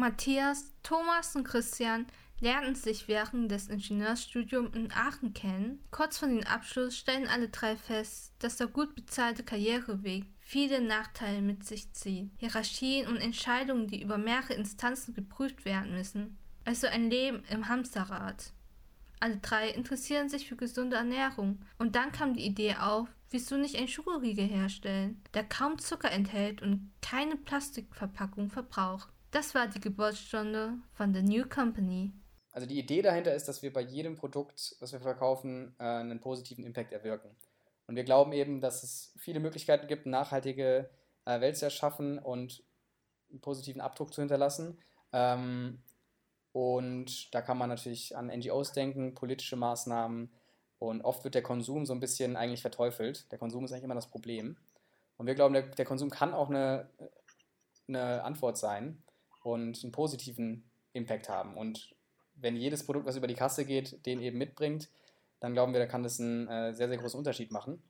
Matthias, Thomas und Christian lernten sich während des Ingenieurstudiums in Aachen kennen. Kurz vor dem Abschluss stellen alle drei fest, dass der gut bezahlte Karriereweg viele Nachteile mit sich zieht. Hierarchien und Entscheidungen, die über mehrere Instanzen geprüft werden müssen. Also ein Leben im Hamsterrad. Alle drei interessieren sich für gesunde Ernährung. Und dann kam die Idee auf, wieso nicht ein Schokoriegel herstellen, der kaum Zucker enthält und keine Plastikverpackung verbraucht. Das war die Geburtsstunde von The New Company. Also die Idee dahinter ist, dass wir bei jedem Produkt, was wir verkaufen, äh, einen positiven Impact erwirken. Und wir glauben eben, dass es viele Möglichkeiten gibt, eine nachhaltige äh, Welt zu erschaffen und einen positiven Abdruck zu hinterlassen. Ähm, und da kann man natürlich an NGOs denken, politische Maßnahmen. Und oft wird der Konsum so ein bisschen eigentlich verteufelt. Der Konsum ist eigentlich immer das Problem. Und wir glauben, der, der Konsum kann auch eine, eine Antwort sein und einen positiven Impact haben. Und wenn jedes Produkt, was über die Kasse geht, den eben mitbringt, dann glauben wir, da kann das einen äh, sehr, sehr großen Unterschied machen.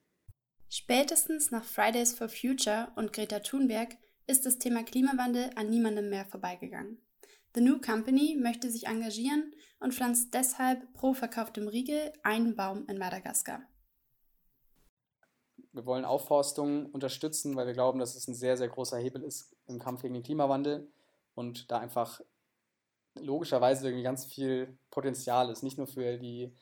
Spätestens nach Fridays for Future und Greta Thunberg ist das Thema Klimawandel an niemandem mehr vorbeigegangen. The New Company möchte sich engagieren und pflanzt deshalb pro verkauftem Riegel einen Baum in Madagaskar. Wir wollen Aufforstung unterstützen, weil wir glauben, dass es ein sehr, sehr großer Hebel ist im Kampf gegen den Klimawandel und da einfach logischerweise irgendwie ganz viel Potenzial ist, nicht nur für die,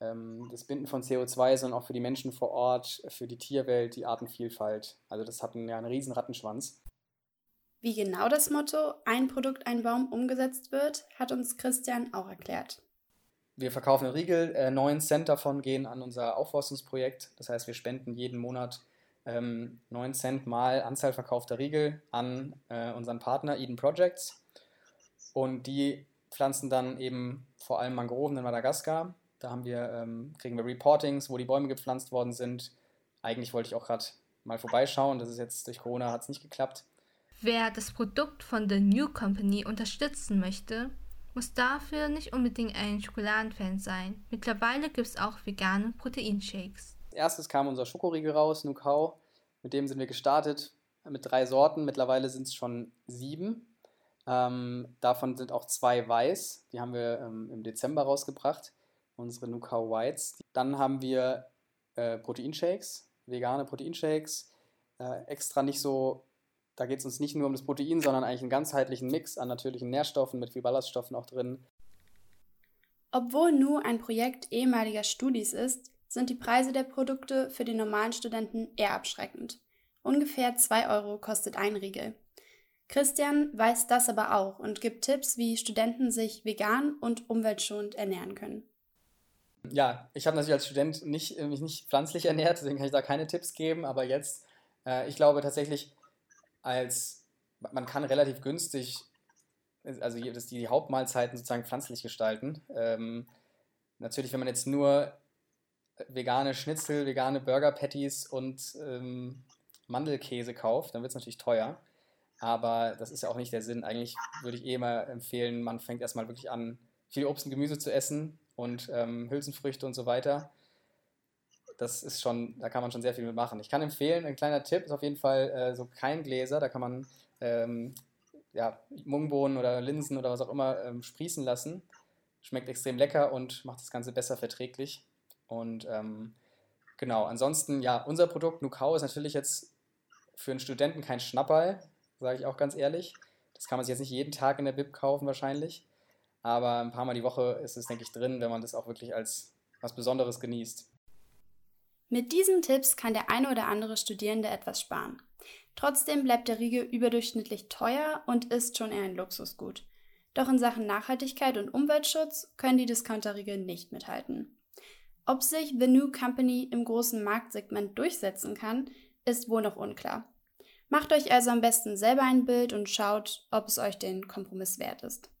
ähm, das Binden von CO2, sondern auch für die Menschen vor Ort, für die Tierwelt, die Artenvielfalt. Also das hat einen, ja einen riesen Rattenschwanz. Wie genau das Motto Ein Produkt, ein Baum umgesetzt wird, hat uns Christian auch erklärt. Wir verkaufen Riegel, äh, 9 Cent davon gehen an unser Aufforstungsprojekt. Das heißt, wir spenden jeden Monat ähm, 9 Cent mal Anzahl verkaufter Riegel an äh, unseren Partner Eden Projects. Und die pflanzen dann eben vor allem Mangroven in Madagaskar. Da haben wir, ähm, kriegen wir Reportings, wo die Bäume gepflanzt worden sind. Eigentlich wollte ich auch gerade mal vorbeischauen. Das ist jetzt durch Corona hat es nicht geklappt. Wer das Produkt von The New Company unterstützen möchte, muss dafür nicht unbedingt ein Schokoladenfan sein. Mittlerweile gibt es auch vegane Proteinshakes. Erstes kam unser Schokoriegel raus, Nukau. Mit dem sind wir gestartet mit drei Sorten. Mittlerweile sind es schon sieben. Ähm, davon sind auch zwei weiß. Die haben wir ähm, im Dezember rausgebracht. Unsere Nukau Whites. Dann haben wir äh, Proteinshakes, vegane Proteinshakes. Äh, extra nicht so, da geht es uns nicht nur um das Protein, sondern eigentlich einen ganzheitlichen Mix an natürlichen Nährstoffen mit viel Ballaststoffen auch drin. Obwohl Nu ein Projekt ehemaliger Studis ist, sind die Preise der Produkte für den normalen Studenten eher abschreckend. Ungefähr 2 Euro kostet ein Riegel. Christian weiß das aber auch und gibt Tipps, wie Studenten sich vegan und umweltschonend ernähren können. Ja, ich habe natürlich als Student nicht, äh, mich nicht pflanzlich ernährt, deswegen kann ich da keine Tipps geben, aber jetzt, äh, ich glaube tatsächlich, als man kann relativ günstig, also dass die Hauptmahlzeiten sozusagen pflanzlich gestalten. Ähm, natürlich, wenn man jetzt nur vegane Schnitzel, vegane Burger Patties und ähm, Mandelkäse kauft, dann wird es natürlich teuer. Aber das ist ja auch nicht der Sinn. Eigentlich würde ich eh mal empfehlen, man fängt erstmal wirklich an, viel Obst und Gemüse zu essen und ähm, Hülsenfrüchte und so weiter. Das ist schon, da kann man schon sehr viel mitmachen. Ich kann empfehlen, ein kleiner Tipp ist auf jeden Fall äh, so Keimgläser, da kann man ähm, ja, Mungbohnen oder Linsen oder was auch immer ähm, sprießen lassen. Schmeckt extrem lecker und macht das Ganze besser verträglich. Und ähm, genau, ansonsten, ja, unser Produkt Nukau ist natürlich jetzt für einen Studenten kein Schnapperl sage ich auch ganz ehrlich. Das kann man sich jetzt nicht jeden Tag in der Bib kaufen wahrscheinlich. Aber ein paar Mal die Woche ist es, denke ich, drin, wenn man das auch wirklich als was Besonderes genießt. Mit diesen Tipps kann der eine oder andere Studierende etwas sparen. Trotzdem bleibt der Riegel überdurchschnittlich teuer und ist schon eher ein Luxusgut. Doch in Sachen Nachhaltigkeit und Umweltschutz können die Discounterriegel nicht mithalten. Ob sich The New Company im großen Marktsegment durchsetzen kann, ist wohl noch unklar. Macht euch also am besten selber ein Bild und schaut, ob es euch den Kompromiss wert ist.